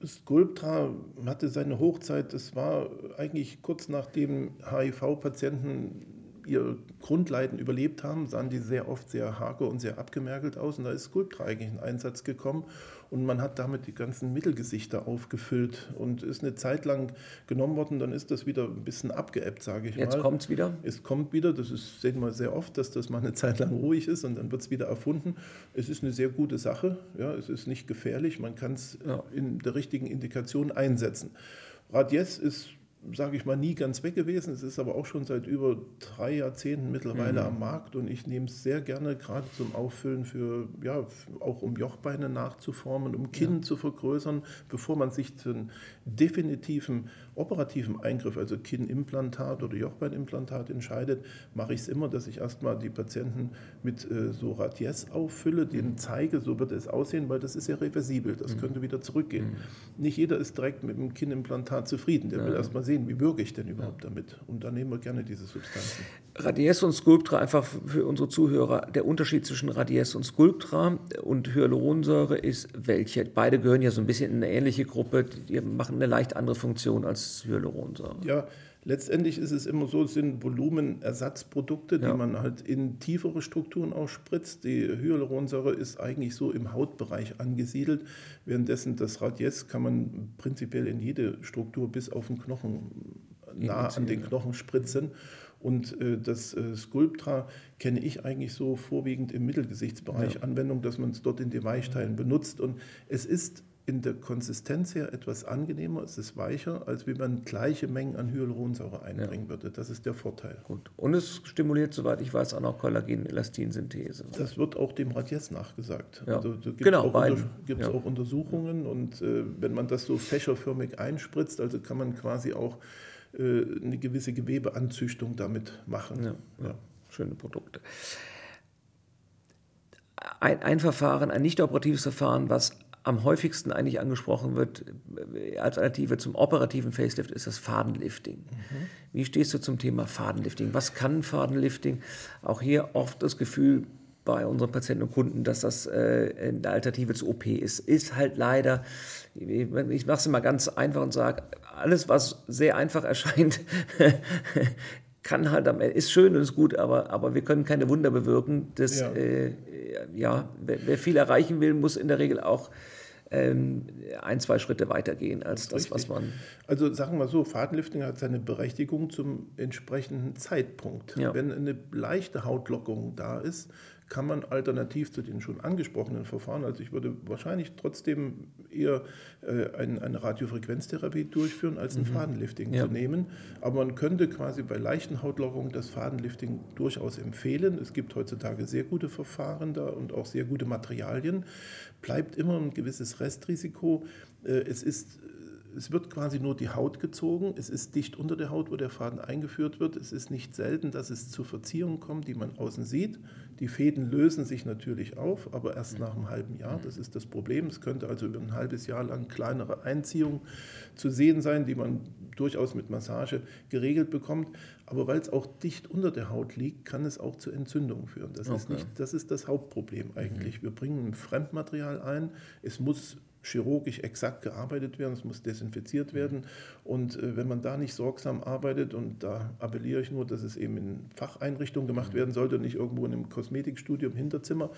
Sculptra hatte seine Hochzeit, das war eigentlich kurz nachdem HIV-Patienten ihr Grundleiden überlebt haben, sahen die sehr oft sehr hager und sehr abgemergelt aus. Und da ist Sculptra eigentlich in Einsatz gekommen. Und man hat damit die ganzen Mittelgesichter aufgefüllt und ist eine Zeit lang genommen worden. Dann ist das wieder ein bisschen abgeebbt, sage ich Jetzt mal. Jetzt kommt es wieder? Es kommt wieder. Das ist, sehen wir sehr oft, dass das mal eine Zeit lang ruhig ist und dann wird es wieder erfunden. Es ist eine sehr gute Sache. Ja, es ist nicht gefährlich. Man kann es ja. in der richtigen Indikation einsetzen. Radies ist sage ich mal, nie ganz weg gewesen. Es ist aber auch schon seit über drei Jahrzehnten mittlerweile mhm. am Markt und ich nehme es sehr gerne gerade zum Auffüllen für, ja, auch um Jochbeine nachzuformen, um Kinn ja. zu vergrößern, bevor man sich zu einem definitiven operativen Eingriff, also Kinnimplantat oder Jochbeinimplantat entscheidet, mache ich es immer, dass ich erstmal die Patienten mit äh, so Radies auffülle, denen mhm. zeige, so wird es aussehen, weil das ist ja reversibel, das mhm. könnte wieder zurückgehen. Mhm. Nicht jeder ist direkt mit dem Kinnimplantat zufrieden, der ja. will erstmal sehen, wie wirke ich denn überhaupt ja. damit. Und dann nehmen wir gerne diese Substanzen. Radies und Sculptra, einfach für unsere Zuhörer, der Unterschied zwischen Radies und Sculptra und Hyaluronsäure ist welche? Beide gehören ja so ein bisschen in eine ähnliche Gruppe, die machen eine leicht andere Funktion als Hyaluronsäure. Ja, letztendlich ist es immer so, es sind Volumenersatzprodukte, die ja. man halt in tiefere Strukturen ausspritzt. Die Hyaluronsäure ist eigentlich so im Hautbereich angesiedelt, währenddessen das Radies kann man prinzipiell in jede Struktur bis auf den Knochen nah an den Knochen spritzen. Und äh, das äh, Sculptra kenne ich eigentlich so vorwiegend im Mittelgesichtsbereich ja. Anwendung, dass man es dort in den Weichteilen benutzt. Und es ist in der Konsistenz her etwas angenehmer, es ist weicher, als wenn man gleiche Mengen an Hyaluronsäure einbringen ja. würde. Das ist der Vorteil. Gut. Und es stimuliert, soweit ich weiß, auch noch Kollagen-Elastinsynthese. Das wird auch dem Radies nachgesagt. Ja. Also, gibt genau, auch, unter, ja. auch Untersuchungen und äh, wenn man das so fächerförmig einspritzt, also kann man quasi auch eine gewisse Gewebeanzüchtung damit machen. Ja, ja. Schöne Produkte. Ein, ein Verfahren, ein nicht operatives Verfahren, was am häufigsten eigentlich angesprochen wird äh, als Alternative zum operativen Facelift, ist das Fadenlifting. Mhm. Wie stehst du zum Thema Fadenlifting? Was kann Fadenlifting? Auch hier oft das Gefühl bei unseren Patienten und Kunden, dass das äh, eine Alternative zur OP ist. Ist halt leider, ich mache es mal ganz einfach und sage, alles, was sehr einfach erscheint, kann halt am Ende, ist schön und ist gut, aber, aber wir können keine Wunder bewirken. Das, ja, äh, ja wer, wer, viel erreichen will, muss in der Regel auch ähm, ein, zwei Schritte weitergehen als das, das was man. Also sagen wir so, Fadenlifting hat seine Berechtigung zum entsprechenden Zeitpunkt. Ja. Wenn eine leichte Hautlockung da ist, kann man alternativ zu den schon angesprochenen Verfahren, also ich würde wahrscheinlich trotzdem eher äh, ein, eine Radiofrequenztherapie durchführen, als ein mhm. Fadenlifting ja. zu nehmen. Aber man könnte quasi bei leichten Hautlockungen das Fadenlifting durchaus empfehlen. Es gibt heutzutage sehr gute Verfahren da und auch sehr gute Materialien. Bleibt immer ein gewisses Restrisiko. Äh, es ist es wird quasi nur die Haut gezogen. Es ist dicht unter der Haut, wo der Faden eingeführt wird. Es ist nicht selten, dass es zu Verziehungen kommt, die man außen sieht. Die Fäden lösen sich natürlich auf, aber erst nach einem halben Jahr. Das ist das Problem. Es könnte also über ein halbes Jahr lang kleinere Einziehungen zu sehen sein, die man durchaus mit Massage geregelt bekommt. Aber weil es auch dicht unter der Haut liegt, kann es auch zu Entzündungen führen. Das, okay. ist, nicht, das ist das Hauptproblem eigentlich. Mhm. Wir bringen ein Fremdmaterial ein. Es muss chirurgisch exakt gearbeitet werden, es muss desinfiziert werden. Und äh, wenn man da nicht sorgsam arbeitet, und da appelliere ich nur, dass es eben in Facheinrichtungen gemacht werden sollte, nicht irgendwo in einem Kosmetikstudio im Hinterzimmer,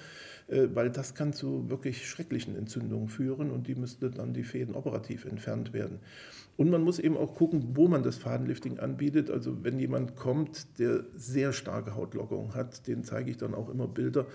äh, weil das kann zu wirklich schrecklichen Entzündungen führen und die müssten dann die Fäden operativ entfernt werden. Und man muss eben auch gucken, wo man das Fadenlifting anbietet. Also wenn jemand kommt, der sehr starke Hautlockung hat, den zeige ich dann auch immer Bilder,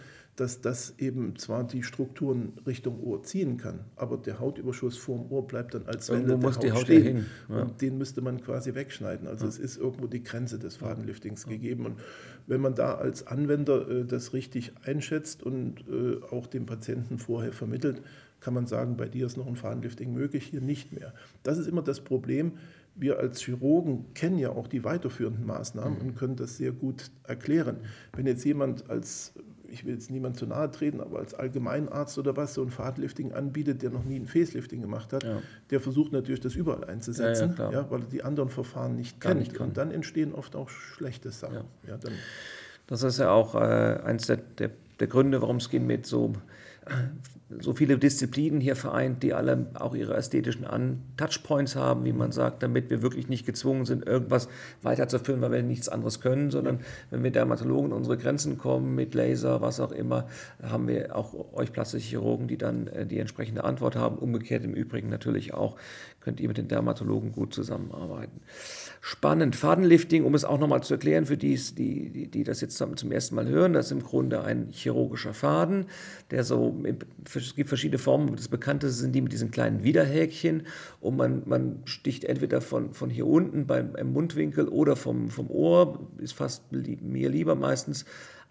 dass das eben zwar die Strukturen Richtung Ohr ziehen kann, aber der Hautüberschuss vorm Ohr bleibt dann als Welle der Haut, Haut stehen. Ja. Und den müsste man quasi wegschneiden. Also ja. es ist irgendwo die Grenze des Fadenliftings ja. gegeben. Und wenn man da als Anwender äh, das richtig einschätzt und äh, auch dem Patienten vorher vermittelt, kann man sagen, bei dir ist noch ein Fadenlifting möglich, hier nicht mehr. Das ist immer das Problem. Wir als Chirurgen kennen ja auch die weiterführenden Maßnahmen mhm. und können das sehr gut erklären. Wenn jetzt jemand als ich will jetzt niemand zu nahe treten, aber als Allgemeinarzt oder was so ein Fadenlifting anbietet, der noch nie ein Facelifting gemacht hat, ja. der versucht natürlich das überall einzusetzen, ja, ja, weil er die anderen Verfahren nicht kennt. Nicht und dann entstehen oft auch schlechte Sachen. das ist ja auch äh, eins der, der, der Gründe, warum es geht mit so so viele Disziplinen hier vereint, die alle auch ihre ästhetischen An Touchpoints haben, wie man sagt, damit wir wirklich nicht gezwungen sind, irgendwas weiterzuführen, weil wir nichts anderes können, sondern wenn wir Dermatologen unsere Grenzen kommen mit Laser, was auch immer, haben wir auch euch plastische Chirurgen, die dann äh, die entsprechende Antwort haben. Umgekehrt im Übrigen natürlich auch könnt ihr mit den Dermatologen gut zusammenarbeiten. Spannend. Fadenlifting, um es auch nochmal zu erklären für die, die, die das jetzt zum ersten Mal hören, das ist im Grunde ein chirurgischer Faden, der so, es gibt verschiedene Formen, das bekannteste sind die mit diesen kleinen Widerhäkchen und man, man sticht entweder von, von hier unten beim Mundwinkel oder vom, vom Ohr, ist fast mir lieber meistens,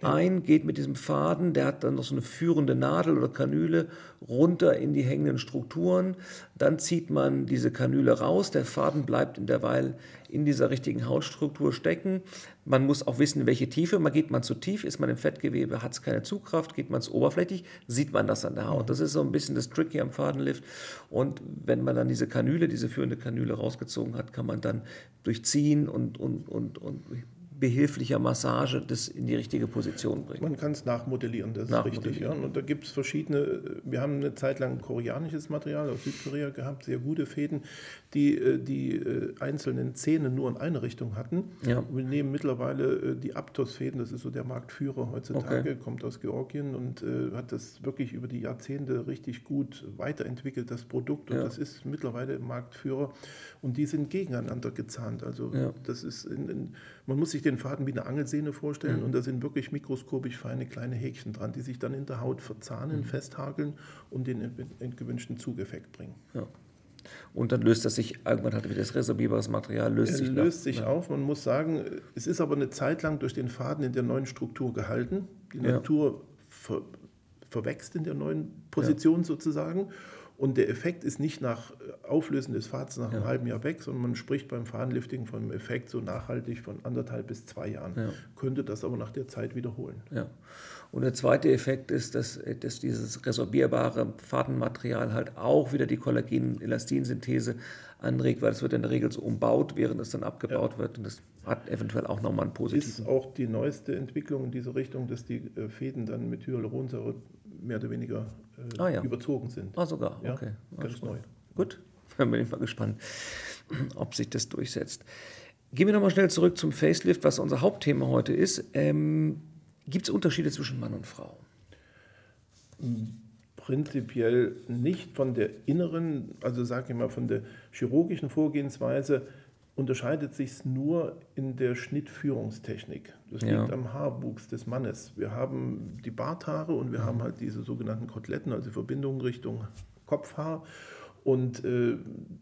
ein, geht mit diesem Faden, der hat dann noch so eine führende Nadel oder Kanüle runter in die hängenden Strukturen. Dann zieht man diese Kanüle raus, der Faden bleibt in derweil in dieser richtigen Hautstruktur stecken. Man muss auch wissen, welche Tiefe. Man geht man zu tief, ist man im Fettgewebe, hat es keine Zugkraft, geht man es oberflächlich, sieht man das an der Haut. Das ist so ein bisschen das Tricky am Fadenlift. Und wenn man dann diese Kanüle, diese führende Kanüle rausgezogen hat, kann man dann durchziehen und, und, und, und behilflicher Massage das in die richtige Position bringen. Man kann es nachmodellieren, das ist richtig. Ja. Und da gibt es verschiedene, wir haben eine Zeit lang koreanisches Material aus Südkorea gehabt, sehr gute Fäden, die äh, die äh, einzelnen Zähne nur in eine Richtung hatten. Ja. Wir nehmen mittlerweile äh, die Aptos-Fäden, das ist so der Marktführer heutzutage, okay. kommt aus Georgien und hat das wirklich über die Jahrzehnte richtig gut weiterentwickelt, das Produkt. Und ja. das ist mittlerweile Marktführer und die sind gegeneinander gezahnt. Also ja. das ist in, in, man muss sich den Faden wie eine Angelsehne vorstellen mhm. und da sind wirklich mikroskopisch feine kleine Häkchen dran, die sich dann in der Haut verzahnen, mhm. festhakeln und den gewünschten Zugeffekt bringen. Ja. Und dann löst das sich, irgendwann hat wieder das resorbierbares Material, löst er sich löst sich ja. auf. Man muss sagen, es ist aber eine Zeit lang durch den Faden in der neuen Struktur gehalten. Die ja. Natur ver, verwächst in der neuen Position ja. sozusagen. Und der Effekt ist nicht nach Auflösen des Fadens nach einem halben Jahr weg, sondern man spricht beim Fadenlifting von einem Effekt so nachhaltig von anderthalb bis zwei Jahren. Könnte das aber nach der Zeit wiederholen. Ja. Und der zweite Effekt ist, dass, dass dieses resorbierbare Fadenmaterial halt auch wieder die Kollagen-Elastinsynthese anregt, weil es wird in der Regel so umbaut, während es dann abgebaut ja. wird. Und das hat eventuell auch nochmal einen positiven. Ist auch die neueste Entwicklung in diese Richtung, dass die äh, Fäden dann mit Hyaluronsäure mehr oder weniger äh, ah, ja. überzogen sind. Ah, sogar. Ja, okay. Ganz ah, neu. Gut, dann bin ich mal gespannt, ob sich das durchsetzt. Gehen wir nochmal schnell zurück zum Facelift, was unser Hauptthema heute ist. Ähm, Gibt es Unterschiede zwischen Mann und Frau? Prinzipiell nicht von der inneren, also sage ich mal von der chirurgischen Vorgehensweise unterscheidet sich nur in der Schnittführungstechnik. Das ja. liegt am Haarwuchs des Mannes. Wir haben die Barthaare und wir mhm. haben halt diese sogenannten Koteletten, also Verbindungen Richtung Kopfhaar. Und äh,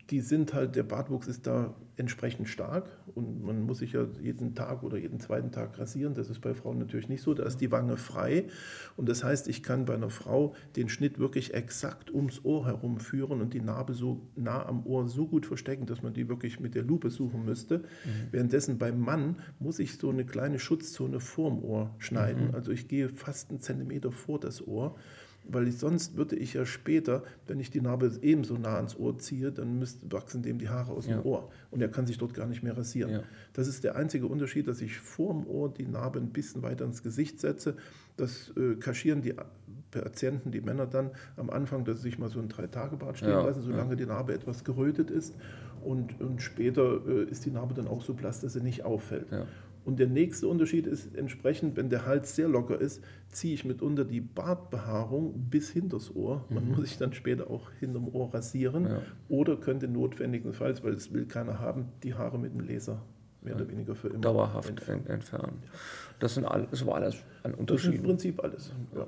die sind halt, der Bartwuchs ist da entsprechend stark und man muss sich ja jeden Tag oder jeden zweiten Tag rasieren. Das ist bei Frauen natürlich nicht so. Da ist die Wange frei und das heißt, ich kann bei einer Frau den Schnitt wirklich exakt ums Ohr herum führen und die Narbe so nah am Ohr so gut verstecken, dass man die wirklich mit der Lupe suchen müsste. Mhm. Währenddessen beim Mann muss ich so eine kleine Schutzzone vorm Ohr schneiden. Mhm. Also ich gehe fast einen Zentimeter vor das Ohr weil ich, sonst würde ich ja später, wenn ich die Narbe ebenso nah ans Ohr ziehe, dann müsst, wachsen dem die Haare aus ja. dem Ohr und er kann sich dort gar nicht mehr rasieren. Ja. Das ist der einzige Unterschied, dass ich vor dem Ohr die Narbe ein bisschen weiter ins Gesicht setze. Das äh, kaschieren die Patienten, die Männer dann am Anfang, dass sie sich mal so ein Drei-Tage-Bad stehen ja. lassen, solange die Narbe etwas gerötet ist und, und später äh, ist die Narbe dann auch so blass, dass sie nicht auffällt. Und der nächste Unterschied ist entsprechend, wenn der Hals sehr locker ist, ziehe ich mitunter die Bartbehaarung bis hinters Ohr. Man mhm. muss sich dann später auch hinterm Ohr rasieren ja. oder könnte notwendigenfalls, weil es will keiner haben, die Haare mit dem Laser mehr ja. oder weniger für immer dauerhaft entfernen. entfernen. Das, sind all, das war alles ein Unterschied. Das ist im Prinzip alles. Ja.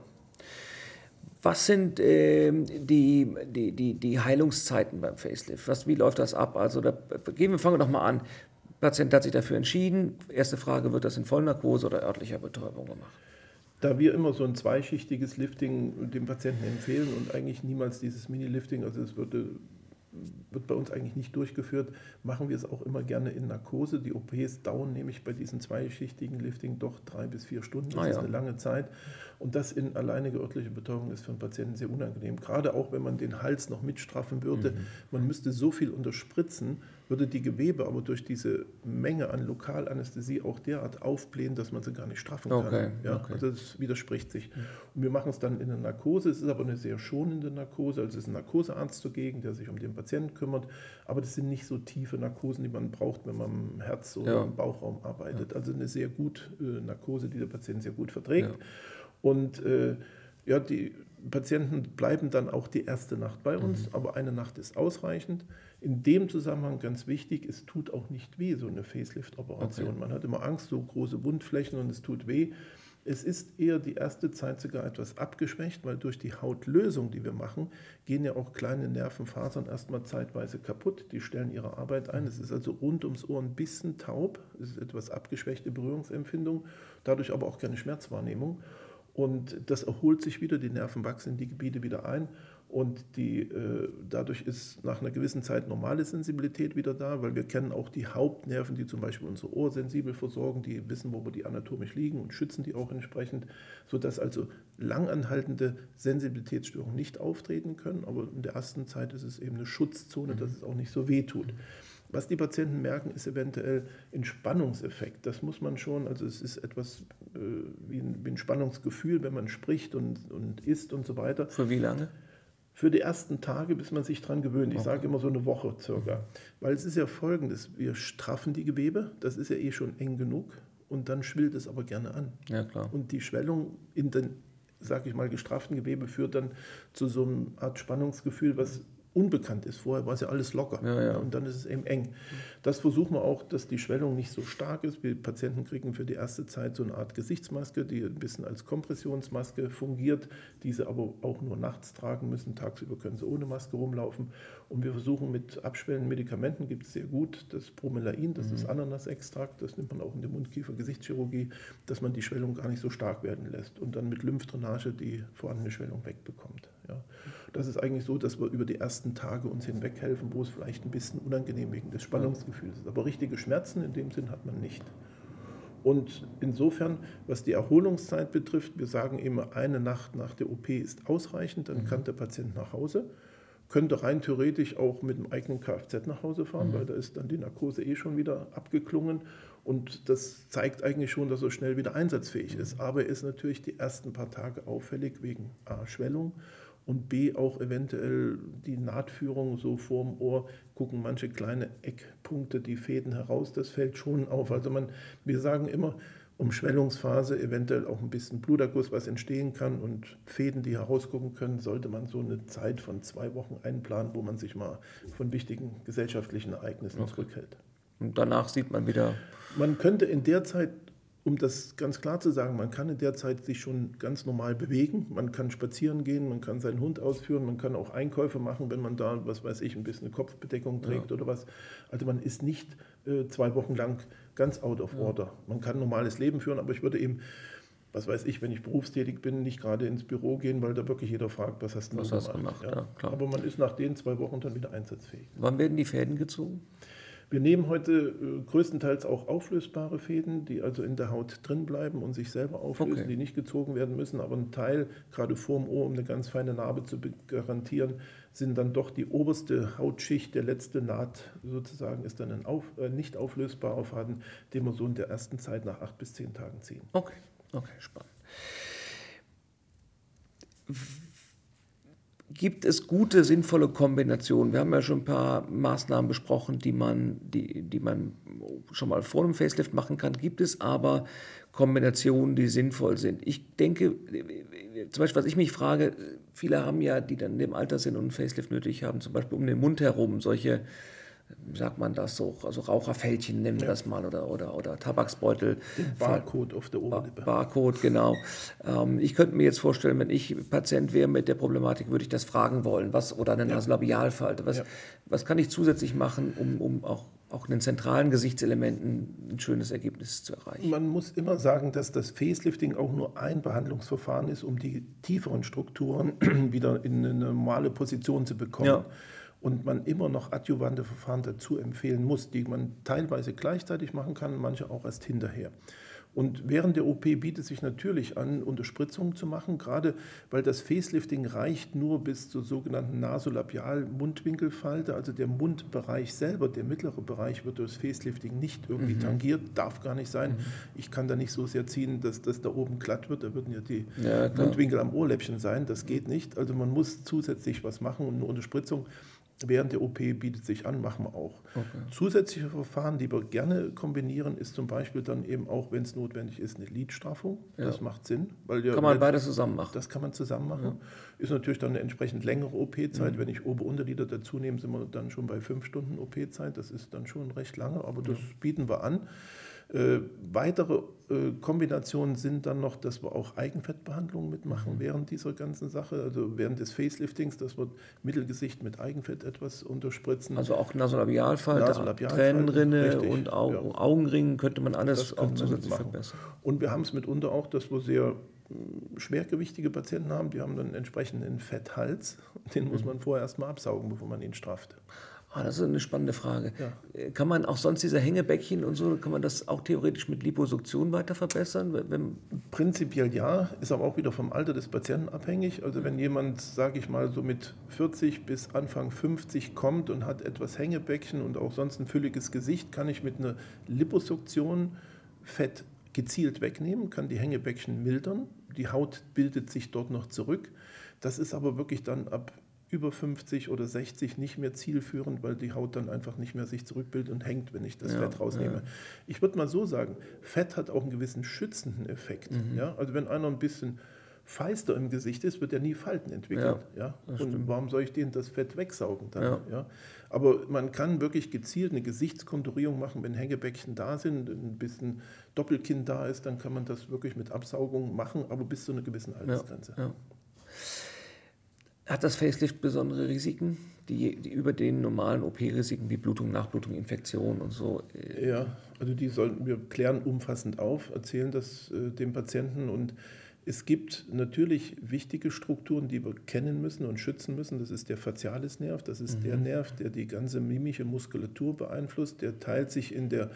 Was sind äh, die, die, die, die Heilungszeiten beim Facelift? Was, wie läuft das ab? Also da, gehen wir, fangen wir doch mal an. Patient hat sich dafür entschieden. Erste Frage, wird das in Vollnarkose oder örtlicher Betäubung gemacht? Da wir immer so ein zweischichtiges Lifting dem Patienten empfehlen und eigentlich niemals dieses Mini-Lifting, also es würde wird bei uns eigentlich nicht durchgeführt, machen wir es auch immer gerne in Narkose. Die OPs dauern nämlich bei diesem zweischichtigen Lifting doch drei bis vier Stunden. Das ah, ist ja. eine lange Zeit. Und das in alleinige örtliche Betäubung ist für einen Patienten sehr unangenehm. Gerade auch, wenn man den Hals noch mitstraffen würde. Mhm. Man müsste so viel unterspritzen, würde die Gewebe aber durch diese Menge an Lokalanästhesie auch derart aufblähen, dass man sie gar nicht straffen kann. Okay, ja, okay. Also das widerspricht sich. Und wir machen es dann in der Narkose. Es ist aber eine sehr schonende Narkose. Also es ist ein Narkosearzt zugegen, der sich um den Patienten kümmert. Aber das sind nicht so tiefe Narkosen, die man braucht, wenn man im Herz oder ja. im Bauchraum arbeitet. Ja. Also eine sehr gut äh, Narkose, die der Patient sehr gut verträgt. Und äh, ja, die Patienten bleiben dann auch die erste Nacht bei uns, mhm. aber eine Nacht ist ausreichend. In dem Zusammenhang ganz wichtig, es tut auch nicht weh, so eine Facelift-Operation. Okay. Man hat immer Angst, so große Wundflächen und es tut weh. Es ist eher die erste Zeit sogar etwas abgeschwächt, weil durch die Hautlösung, die wir machen, gehen ja auch kleine Nervenfasern erstmal zeitweise kaputt. Die stellen ihre Arbeit ein. Es ist also rund ums Ohr ein bisschen taub. Es ist etwas abgeschwächte Berührungsempfindung, dadurch aber auch keine Schmerzwahrnehmung. Und das erholt sich wieder, die Nerven wachsen in die Gebiete wieder ein und die, äh, dadurch ist nach einer gewissen Zeit normale Sensibilität wieder da, weil wir kennen auch die Hauptnerven, die zum Beispiel unser Ohr sensibel versorgen, die wissen, wo wir die anatomisch liegen und schützen die auch entsprechend, sodass also langanhaltende Sensibilitätsstörungen nicht auftreten können. Aber in der ersten Zeit ist es eben eine Schutzzone, dass es auch nicht so weh tut. Was die Patienten merken, ist eventuell ein Spannungseffekt. Das muss man schon, also es ist etwas äh, wie, ein, wie, ein, Spannungsgefühl, wenn man spricht und, und isst und so weiter. Für wie lange? Für die ersten Tage, bis man sich daran gewöhnt. Ich sage immer so eine Woche circa. Weil es ist ja folgendes, wir straffen die Gewebe, das ist ja eh schon eng genug und dann schwillt es aber gerne an. Ja, klar. Und die Schwellung in den, sage ich mal, gestrafften Gewebe führt dann zu so einer Art Spannungsgefühl, was unbekannt ist. Vorher war es ja alles locker ja, ja. und dann ist es eben eng. Das versuchen wir auch, dass die Schwellung nicht so stark ist. Wir Patienten kriegen für die erste Zeit so eine Art Gesichtsmaske, die ein bisschen als Kompressionsmaske fungiert, diese aber auch nur nachts tragen müssen. Tagsüber können sie ohne Maske rumlaufen. Und wir versuchen mit abschwellenden Medikamenten, gibt es sehr gut, das Bromelain, das mhm. ist Ananasextrakt, das nimmt man auch in der Mundkiefer-Gesichtschirurgie, dass man die Schwellung gar nicht so stark werden lässt und dann mit Lymphdrainage die vorhandene Schwellung wegbekommt. Ja. Das ist eigentlich so, dass wir über die ersten Tage uns hinweghelfen, wo es vielleicht ein bisschen unangenehm wegen des Spannungsgefühls ist. Aber richtige Schmerzen in dem Sinn hat man nicht. Und insofern, was die Erholungszeit betrifft, wir sagen immer, eine Nacht nach der OP ist ausreichend, dann mhm. kann der Patient nach Hause. Könnte rein theoretisch auch mit dem eigenen Kfz nach Hause fahren, mhm. weil da ist dann die Narkose eh schon wieder abgeklungen. Und das zeigt eigentlich schon, dass er schnell wieder einsatzfähig ist. Mhm. Aber er ist natürlich die ersten paar Tage auffällig wegen A, Schwellung und B auch eventuell die Nahtführung so vorm Ohr, gucken manche kleine Eckpunkte, die Fäden heraus, das fällt schon auf. Also man, wir sagen immer, Umschwellungsphase, eventuell auch ein bisschen Bluterguss, was entstehen kann und Fäden, die herausgucken können, sollte man so eine Zeit von zwei Wochen einplanen, wo man sich mal von wichtigen gesellschaftlichen Ereignissen okay. zurückhält. Und danach sieht man wieder. Man könnte in der Zeit um das ganz klar zu sagen, man kann in der Zeit sich schon ganz normal bewegen, man kann spazieren gehen, man kann seinen Hund ausführen, man kann auch Einkäufe machen, wenn man da, was weiß ich, ein bisschen eine Kopfbedeckung trägt ja. oder was. Also man ist nicht äh, zwei Wochen lang ganz out of ja. order. Man kann ein normales Leben führen, aber ich würde eben was weiß ich, wenn ich berufstätig bin, nicht gerade ins Büro gehen, weil da wirklich jeder fragt, was hast du was gemacht? gemacht? Ja. Ja, Aber man ist nach den zwei Wochen dann wieder einsatzfähig. Wann werden die Fäden gezogen? Wir nehmen heute äh, größtenteils auch auflösbare Fäden, die also in der Haut drin bleiben und sich selber auflösen, okay. die nicht gezogen werden müssen. Aber ein Teil, gerade vorm Ohr, um eine ganz feine Narbe zu garantieren, sind dann doch die oberste Hautschicht, der letzte Naht sozusagen, ist dann ein auf, äh, nicht auflösbarer Faden, den wir so in der ersten Zeit nach acht bis zehn Tagen ziehen. Okay, okay, spannend gibt es gute, sinnvolle Kombinationen. Wir haben ja schon ein paar Maßnahmen besprochen, die man, die, die man schon mal vor einem Facelift machen kann. Gibt es aber Kombinationen, die sinnvoll sind? Ich denke, zum Beispiel, was ich mich frage, viele haben ja, die dann in dem Alter sind und einen Facelift nötig haben, zum Beispiel um den Mund herum solche sagt man das so, also Raucherfältchen nennen wir ja. das mal oder, oder, oder Tabaksbeutel. Den Barcode auf der Oberlippe. Barcode, genau. Ähm, ich könnte mir jetzt vorstellen, wenn ich Patient wäre mit der Problematik, würde ich das fragen wollen, was, oder eine ja. Nasolabialfalte. Was, ja. was kann ich zusätzlich machen, um, um auch, auch in den zentralen Gesichtselementen ein schönes Ergebnis zu erreichen? Man muss immer sagen, dass das Facelifting auch nur ein Behandlungsverfahren ist, um die tieferen Strukturen wieder in eine normale Position zu bekommen. Ja und man immer noch adjuvante Verfahren dazu empfehlen muss, die man teilweise gleichzeitig machen kann, manche auch erst hinterher. Und während der OP bietet sich natürlich an, Unterspritzungen zu machen, gerade weil das Facelifting reicht nur bis zur sogenannten Nasolabial-Mundwinkelfalte, also der Mundbereich selber, der mittlere Bereich wird durch das Facelifting nicht irgendwie mhm. tangiert, darf gar nicht sein. Mhm. Ich kann da nicht so sehr ziehen, dass das da oben glatt wird, da würden ja die ja, Mundwinkel am Ohrläppchen sein, das geht nicht. Also man muss zusätzlich was machen und eine Unterspritzung während der OP bietet sich an, machen wir auch. Okay. Zusätzliche Verfahren, die wir gerne kombinieren, ist zum Beispiel dann eben auch, wenn es notwendig ist, eine Lidstraffung. Ja. Das macht Sinn. Weil kann man beides zusammen machen. Das kann man zusammen machen. Ja. Ist natürlich dann eine entsprechend längere OP-Zeit. Mhm. Wenn ich Ober-Unterlider dazu nehme, sind wir dann schon bei fünf Stunden OP-Zeit. Das ist dann schon recht lange, aber das bieten wir an. Äh, weitere äh, Kombinationen sind dann noch, dass wir auch Eigenfettbehandlungen mitmachen mhm. während dieser ganzen Sache, also während des Faceliftings, dass wir Mittelgesicht mit Eigenfett etwas unterspritzen. Also auch Nasolabialfall, Nasolabialfall Tränenrinne richtig, und Augen, ja. Augenringen könnte man alles auch zusätzlich verbessern. Und wir haben es mitunter auch, dass wir sehr schwergewichtige Patienten haben, die haben dann entsprechend einen Fetthals. Den muss mhm. man vorher erstmal absaugen, bevor man ihn strafft. Ah, das ist eine spannende Frage. Ja. Kann man auch sonst diese Hängebäckchen und so, kann man das auch theoretisch mit Liposuktion weiter verbessern? Wenn Prinzipiell ja, ist aber auch wieder vom Alter des Patienten abhängig. Also wenn jemand, sage ich mal, so mit 40 bis Anfang 50 kommt und hat etwas Hängebäckchen und auch sonst ein fülliges Gesicht, kann ich mit einer Liposuktion Fett gezielt wegnehmen, kann die Hängebäckchen mildern. Die Haut bildet sich dort noch zurück. Das ist aber wirklich dann ab über 50 oder 60 nicht mehr zielführend, weil die Haut dann einfach nicht mehr sich zurückbildet und hängt, wenn ich das ja, Fett rausnehme. Ja. Ich würde mal so sagen, Fett hat auch einen gewissen schützenden Effekt. Mhm. Ja? Also wenn einer ein bisschen feister im Gesicht ist, wird er nie Falten entwickeln. Ja, ja? Und stimmt. warum soll ich denen das Fett wegsaugen dann? Ja. ja. Aber man kann wirklich gezielt eine Gesichtskonturierung machen, wenn Hängebäckchen da sind, ein bisschen Doppelkinn da ist, dann kann man das wirklich mit Absaugung machen, aber bis zu einer gewissen Altersgrenze. Ja. Hat das Facelift besondere Risiken, die, die über den normalen OP-Risiken wie Blutung, Nachblutung, Infektion und so? Äh, ja, also die sollten wir klären umfassend auf, erzählen das äh, dem Patienten und es gibt natürlich wichtige Strukturen, die wir kennen müssen und schützen müssen. Das ist der Facialisnerv, das ist mhm. der Nerv, der die ganze mimische Muskulatur beeinflusst. Der teilt sich in der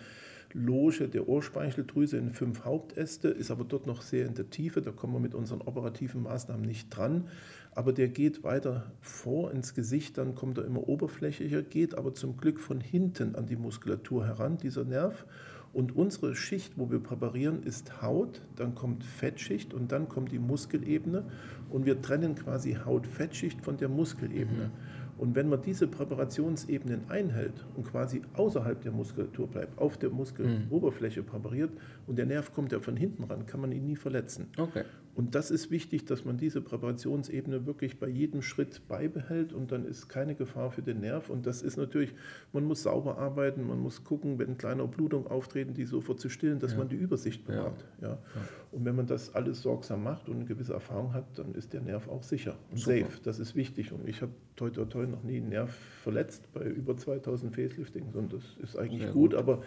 Loge der Ohrspeicheldrüse in fünf Hauptäste, ist aber dort noch sehr in der Tiefe. Da kommen wir mit unseren operativen Maßnahmen nicht dran aber der geht weiter vor ins Gesicht, dann kommt er immer oberflächlicher, geht aber zum Glück von hinten an die Muskulatur heran, dieser Nerv. Und unsere Schicht, wo wir präparieren, ist Haut, dann kommt Fettschicht und dann kommt die Muskelebene und wir trennen quasi Haut-Fettschicht von der Muskelebene. Mhm. Und wenn man diese Präparationsebenen einhält und quasi außerhalb der Muskulatur bleibt, auf der Muskeloberfläche präpariert und der Nerv kommt ja von hinten ran, kann man ihn nie verletzen. Okay. Und das ist wichtig, dass man diese Präparationsebene wirklich bei jedem Schritt beibehält und dann ist keine Gefahr für den Nerv. Und das ist natürlich, man muss sauber arbeiten, man muss gucken, wenn kleine Blutungen auftreten, die sofort zu stillen, dass ja. man die Übersicht bewahrt. Ja. ja. Und wenn man das alles sorgsam macht und eine gewisse Erfahrung hat, dann ist der Nerv auch sicher und Super. safe. Das ist wichtig. Und ich habe toi toi toi noch nie einen Nerv verletzt bei über 2000 Faceliftings und das ist eigentlich gut, gut, aber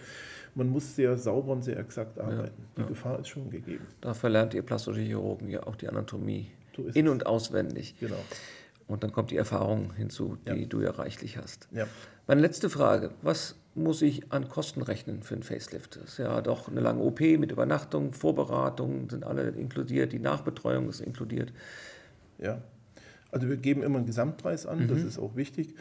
man muss sehr sauber und sehr exakt arbeiten. Die. Gefahr ist schon gegeben. Da verlernt ihr plastische Chirurgen ja auch die Anatomie so in- und auswendig. Genau. Und dann kommt die Erfahrung hinzu, die ja. du ja reichlich hast. Ja. Meine letzte Frage: Was muss ich an Kosten rechnen für ein Facelift? Das ist ja doch eine lange OP mit Übernachtung, Vorberatung sind alle inkludiert, die Nachbetreuung ist inkludiert. Ja, also wir geben immer einen Gesamtpreis an, mhm. das ist auch wichtig.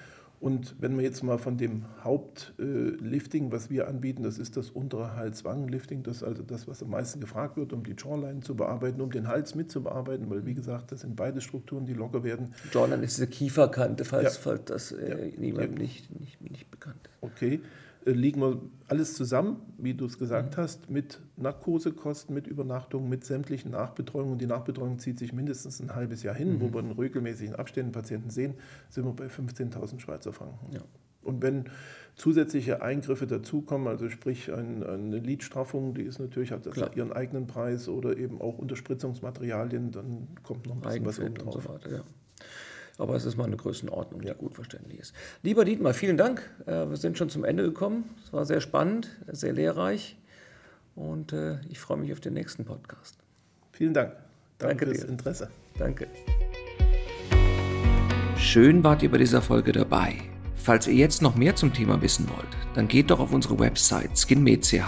Und wenn wir jetzt mal von dem Hauptlifting, was wir anbieten, das ist das untere Halswangenlifting, das ist also das, was am meisten gefragt wird, um die Jawline zu bearbeiten, um den Hals mitzubearbeiten, weil wie gesagt, das sind beide Strukturen, die locker werden. Jawline ist diese Kieferkante, falls, ja. falls das äh, ja. niemandem nicht, nicht, nicht bekannt ist. Okay. Liegen wir alles zusammen, wie du es gesagt mhm. hast, mit Narkosekosten, mit Übernachtung, mit sämtlichen Nachbetreuungen. Und die Nachbetreuung zieht sich mindestens ein halbes Jahr hin, mhm. wo wir in regelmäßigen Abständen Patienten sehen, sind wir bei 15.000 Schweizer Franken. Ja. Und wenn zusätzliche Eingriffe dazukommen, also sprich ein, eine Lidstraffung, die ist natürlich, hat ihren eigenen Preis oder eben auch Unterspritzungsmaterialien, dann kommt noch ein bisschen was oben drauf. So weiter, ja. Aber es ist mal eine Größenordnung, die ja. gut verständlich ist. Lieber Dietmar, vielen Dank. Äh, wir sind schon zum Ende gekommen. Es war sehr spannend, sehr lehrreich. Und äh, ich freue mich auf den nächsten Podcast. Vielen Dank. Danke, Danke fürs dir. Interesse. Danke. Schön wart ihr bei dieser Folge dabei. Falls ihr jetzt noch mehr zum Thema wissen wollt, dann geht doch auf unsere Website skinmed.ch.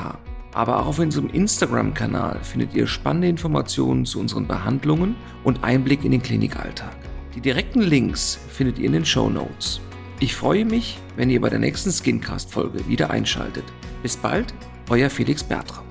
Aber auch auf unserem Instagram-Kanal findet ihr spannende Informationen zu unseren Behandlungen und Einblick in den Klinikalltag. Die direkten Links findet ihr in den Show Notes. Ich freue mich, wenn ihr bei der nächsten Skincast-Folge wieder einschaltet. Bis bald, euer Felix Bertram.